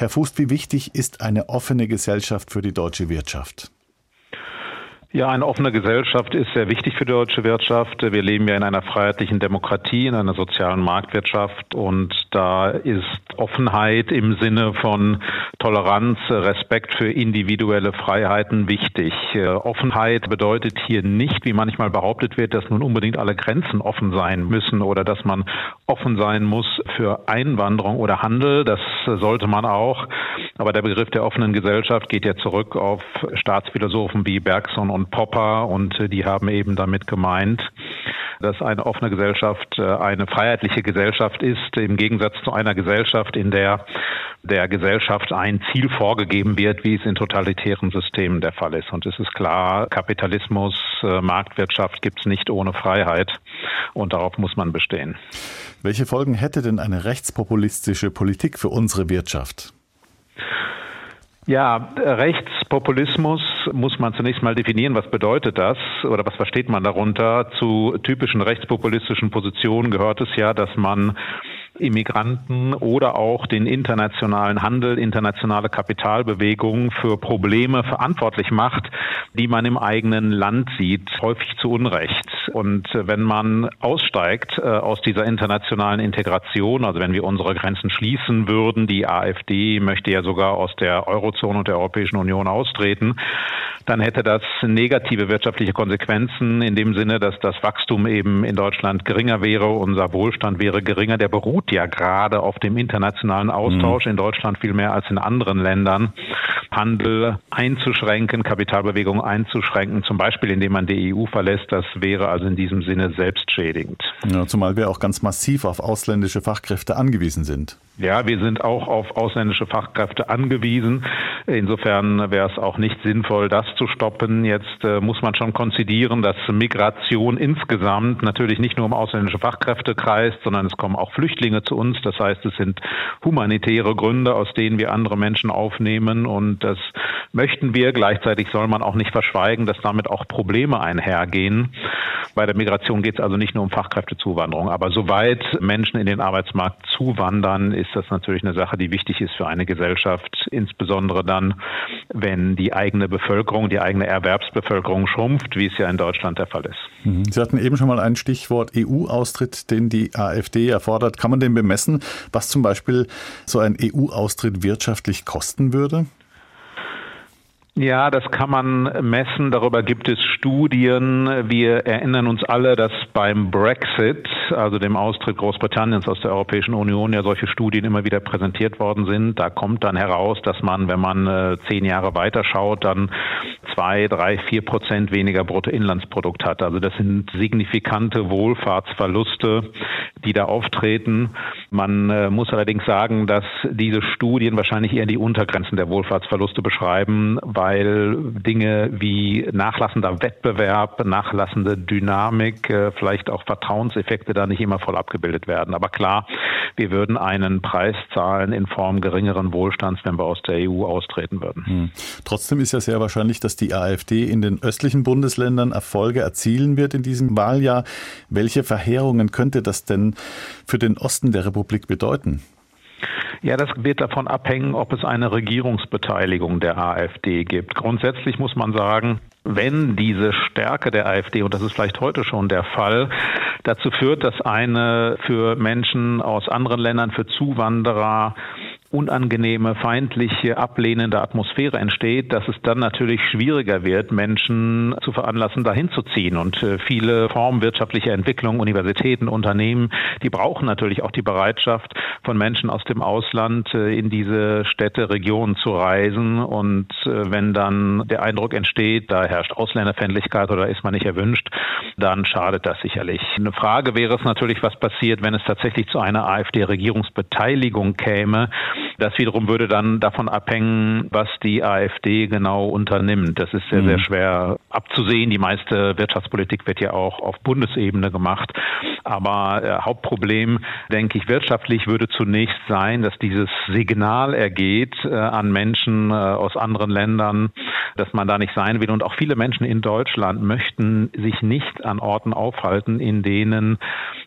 Herr Fußt, wie wichtig ist eine offene Gesellschaft für die deutsche Wirtschaft? Ja, eine offene Gesellschaft ist sehr wichtig für die deutsche Wirtschaft. Wir leben ja in einer freiheitlichen Demokratie, in einer sozialen Marktwirtschaft und da ist Offenheit im Sinne von Toleranz, Respekt für individuelle Freiheiten wichtig. Offenheit bedeutet hier nicht, wie manchmal behauptet wird, dass nun unbedingt alle Grenzen offen sein müssen oder dass man offen sein muss für Einwanderung oder Handel. Das sollte man auch. Aber der Begriff der offenen Gesellschaft geht ja zurück auf Staatsphilosophen wie Bergson und Popper und äh, die haben eben damit gemeint, dass eine offene Gesellschaft äh, eine freiheitliche Gesellschaft ist, im Gegensatz zu einer Gesellschaft, in der der Gesellschaft ein Ziel vorgegeben wird, wie es in totalitären Systemen der Fall ist. Und es ist klar, Kapitalismus, äh, Marktwirtschaft gibt es nicht ohne Freiheit und darauf muss man bestehen. Welche Folgen hätte denn eine rechtspopulistische Politik für unsere Wirtschaft? Ja, Rechtspopulismus muss man zunächst mal definieren. Was bedeutet das oder was versteht man darunter? Zu typischen rechtspopulistischen Positionen gehört es ja, dass man Immigranten oder auch den internationalen Handel, internationale Kapitalbewegungen für Probleme verantwortlich macht, die man im eigenen Land sieht, häufig zu Unrecht. Und wenn man aussteigt äh, aus dieser internationalen Integration, also wenn wir unsere Grenzen schließen würden, die AfD möchte ja sogar aus der Eurozone und der Europäischen Union austreten, dann hätte das negative wirtschaftliche Konsequenzen in dem Sinne, dass das Wachstum eben in Deutschland geringer wäre, unser Wohlstand wäre geringer. Der beruht ja gerade auf dem internationalen Austausch mhm. in Deutschland viel mehr als in anderen Ländern. Handel einzuschränken, Kapitalbewegungen einzuschränken, zum Beispiel indem man die EU verlässt, das wäre also in diesem Sinne selbstschädigend. Ja, zumal wir auch ganz massiv auf ausländische Fachkräfte angewiesen sind. Ja, wir sind auch auf ausländische Fachkräfte angewiesen. Insofern wäre es auch nicht sinnvoll, das zu stoppen. Jetzt äh, muss man schon konzidieren, dass Migration insgesamt natürlich nicht nur um ausländische Fachkräfte kreist, sondern es kommen auch Flüchtlinge zu uns. Das heißt, es sind humanitäre Gründe, aus denen wir andere Menschen aufnehmen. Und das möchten wir. Gleichzeitig soll man auch nicht verschweigen, dass damit auch Probleme einhergehen. Bei der Migration geht es also nicht nur um Fachkräftezuwanderung. Aber soweit Menschen in den Arbeitsmarkt zuwandern, ist das natürlich eine Sache, die wichtig ist für eine Gesellschaft, insbesondere dann, wenn die eigene Bevölkerung, die eigene Erwerbsbevölkerung schrumpft, wie es ja in Deutschland der Fall ist. Mhm. Sie hatten eben schon mal ein Stichwort EU-Austritt, den die AfD erfordert. Kann man den bemessen, was zum Beispiel so ein EU-Austritt wirtschaftlich kosten würde? Ja, das kann man messen. Darüber gibt es Studien. Wir erinnern uns alle, dass beim Brexit, also dem Austritt Großbritanniens aus der Europäischen Union, ja solche Studien immer wieder präsentiert worden sind. Da kommt dann heraus, dass man, wenn man äh, zehn Jahre weiterschaut, dann zwei, drei, vier Prozent weniger Bruttoinlandsprodukt hat. Also das sind signifikante Wohlfahrtsverluste, die da auftreten. Man äh, muss allerdings sagen, dass diese Studien wahrscheinlich eher die Untergrenzen der Wohlfahrtsverluste beschreiben, weil Dinge wie nachlassender Wettbewerb, nachlassende Dynamik, äh, vielleicht auch Vertrauenseffekte da nicht immer voll abgebildet werden. Aber klar, wir würden einen Preis zahlen in Form geringeren Wohlstands, wenn wir aus der EU austreten würden. Hm. Trotzdem ist ja sehr wahrscheinlich, dass die AfD in den östlichen Bundesländern Erfolge erzielen wird in diesem Wahljahr. Welche Verheerungen könnte das denn für den Osten der Republik bedeuten? Ja, das wird davon abhängen, ob es eine Regierungsbeteiligung der AfD gibt. Grundsätzlich muss man sagen, wenn diese Stärke der AfD, und das ist vielleicht heute schon der Fall, dazu führt, dass eine für Menschen aus anderen Ländern, für Zuwanderer unangenehme, feindliche, ablehnende Atmosphäre entsteht, dass es dann natürlich schwieriger wird, Menschen zu veranlassen, dahin zu ziehen. Und äh, viele Formen wirtschaftlicher Entwicklung, Universitäten, Unternehmen, die brauchen natürlich auch die Bereitschaft von Menschen aus dem Ausland äh, in diese Städte, Regionen zu reisen. Und äh, wenn dann der Eindruck entsteht, da herrscht Ausländerfändlichkeit oder ist man nicht erwünscht, dann schadet das sicherlich. Eine Frage wäre es natürlich, was passiert, wenn es tatsächlich zu einer AfD-Regierungsbeteiligung käme. Das wiederum würde dann davon abhängen, was die AfD genau unternimmt. Das ist sehr, sehr mhm. schwer abzusehen. Die meiste Wirtschaftspolitik wird ja auch auf Bundesebene gemacht. Aber äh, Hauptproblem, denke ich, wirtschaftlich würde zunächst sein, dass dieses Signal ergeht äh, an Menschen äh, aus anderen Ländern, dass man da nicht sein will. Und auch viele Menschen in Deutschland möchten sich nicht an Orten aufhalten, in denen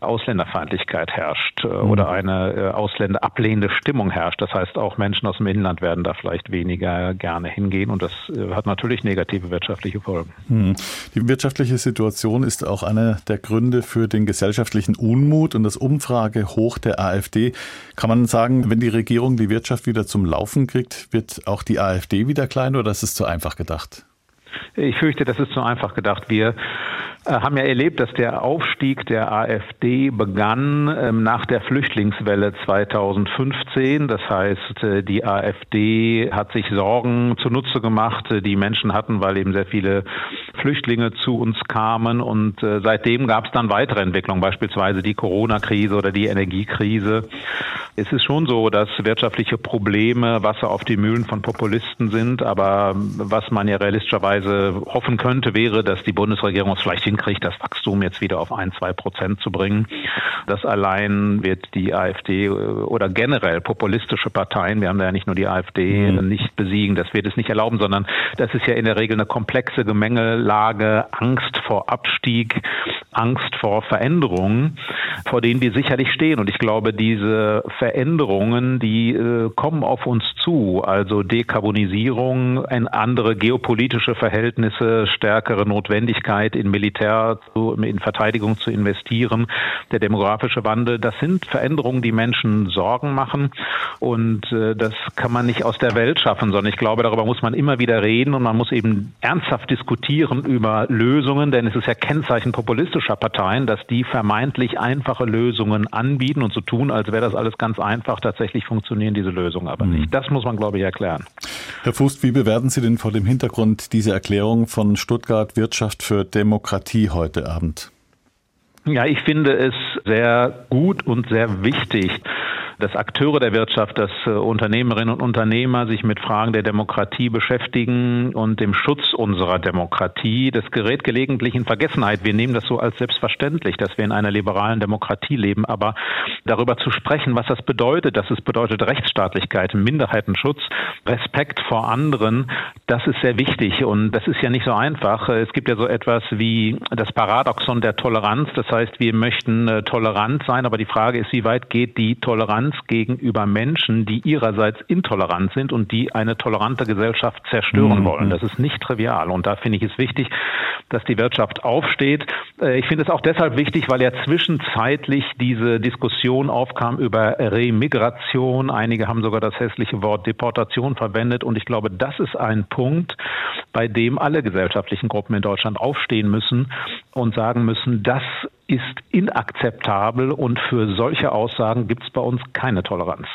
Ausländerfeindlichkeit herrscht äh, mhm. oder eine äh, ausländerablehnende Stimmung herrscht. Das heißt, auch Menschen aus dem Inland werden da vielleicht weniger gerne hingehen und das äh, hat natürlich negative wirtschaftliche Folgen. Mhm. Die wirtschaftliche Situation ist auch einer der Gründe für den gesellschaftlichen Unmut und das Umfragehoch der AfD. Kann man sagen, wenn die Regierung die Wirtschaft wieder zum Laufen kriegt, wird auch die AfD wieder klein oder ist es zu einfach gedacht? Ich fürchte, das ist zu einfach gedacht. Wir haben ja erlebt, dass der Aufstieg der AfD begann ähm, nach der Flüchtlingswelle 2015. Das heißt, äh, die AfD hat sich Sorgen zunutze gemacht, äh, die Menschen hatten, weil eben sehr viele Flüchtlinge zu uns kamen. Und seitdem gab es dann weitere Entwicklungen, beispielsweise die Corona-Krise oder die Energiekrise. Es ist schon so, dass wirtschaftliche Probleme Wasser auf die Mühlen von Populisten sind. Aber was man ja realistischerweise hoffen könnte, wäre, dass die Bundesregierung es vielleicht hinkriegt, das Wachstum jetzt wieder auf ein, zwei Prozent zu bringen. Das allein wird die AfD äh, oder generell populistische Parteien, wir haben da ja nicht nur die AfD, mhm. nicht besiegen. Das wird es nicht erlauben, sondern das ist ja in der Regel eine komplexe Gemengelage, Angst vor Abstieg, Angst vor Veränderungen, vor denen wir sicherlich stehen. Und ich glaube, diese Veränderungen, die äh, kommen auf uns zu. Also Dekarbonisierung, andere geopolitische Verhältnisse, stärkere Notwendigkeit in Militär, in Verteidigung zu investieren, der demografische Wandel. Das sind Veränderungen, die Menschen Sorgen machen. Und äh, das kann man nicht aus der Welt schaffen, sondern ich glaube, darüber muss man immer wieder reden und man muss eben ernsthaft diskutieren über Lösungen, denn es ist ja Kennzeichen populistischer Parteien, dass die vermeintlich einfache Lösungen anbieten und so tun, als wäre das alles ganz einfach. Tatsächlich funktionieren diese Lösungen aber mhm. nicht. Das muss man, glaube ich, erklären. Herr Fußt, wie bewerten Sie denn vor dem Hintergrund diese Erklärung von Stuttgart Wirtschaft für Demokratie heute Abend? Ja, ich finde es sehr gut und sehr wichtig, dass Akteure der Wirtschaft, dass äh, Unternehmerinnen und Unternehmer sich mit Fragen der Demokratie beschäftigen und dem Schutz unserer Demokratie. Das gerät gelegentlich in Vergessenheit. Wir nehmen das so als selbstverständlich, dass wir in einer liberalen Demokratie leben. Aber darüber zu sprechen, was das bedeutet, dass es bedeutet Rechtsstaatlichkeit, Minderheitenschutz, Respekt vor anderen, das ist sehr wichtig. Und das ist ja nicht so einfach. Es gibt ja so etwas wie das Paradoxon der Toleranz. Das heißt, wir möchten äh, tolerant sein, aber die Frage ist, wie weit geht die Toleranz Toleranz gegenüber Menschen, die ihrerseits intolerant sind und die eine tolerante Gesellschaft zerstören mhm. wollen. Das ist nicht trivial. Und da finde ich es wichtig, dass die Wirtschaft aufsteht. Äh, ich finde es auch deshalb wichtig, weil ja zwischenzeitlich diese Diskussion aufkam über Remigration. Einige haben sogar das hässliche Wort Deportation verwendet. Und ich glaube, das ist ein Punkt, bei dem alle gesellschaftlichen Gruppen in Deutschland aufstehen müssen und sagen müssen, das ist inakzeptabel und für solche Aussagen gibt es bei uns keine Toleranz.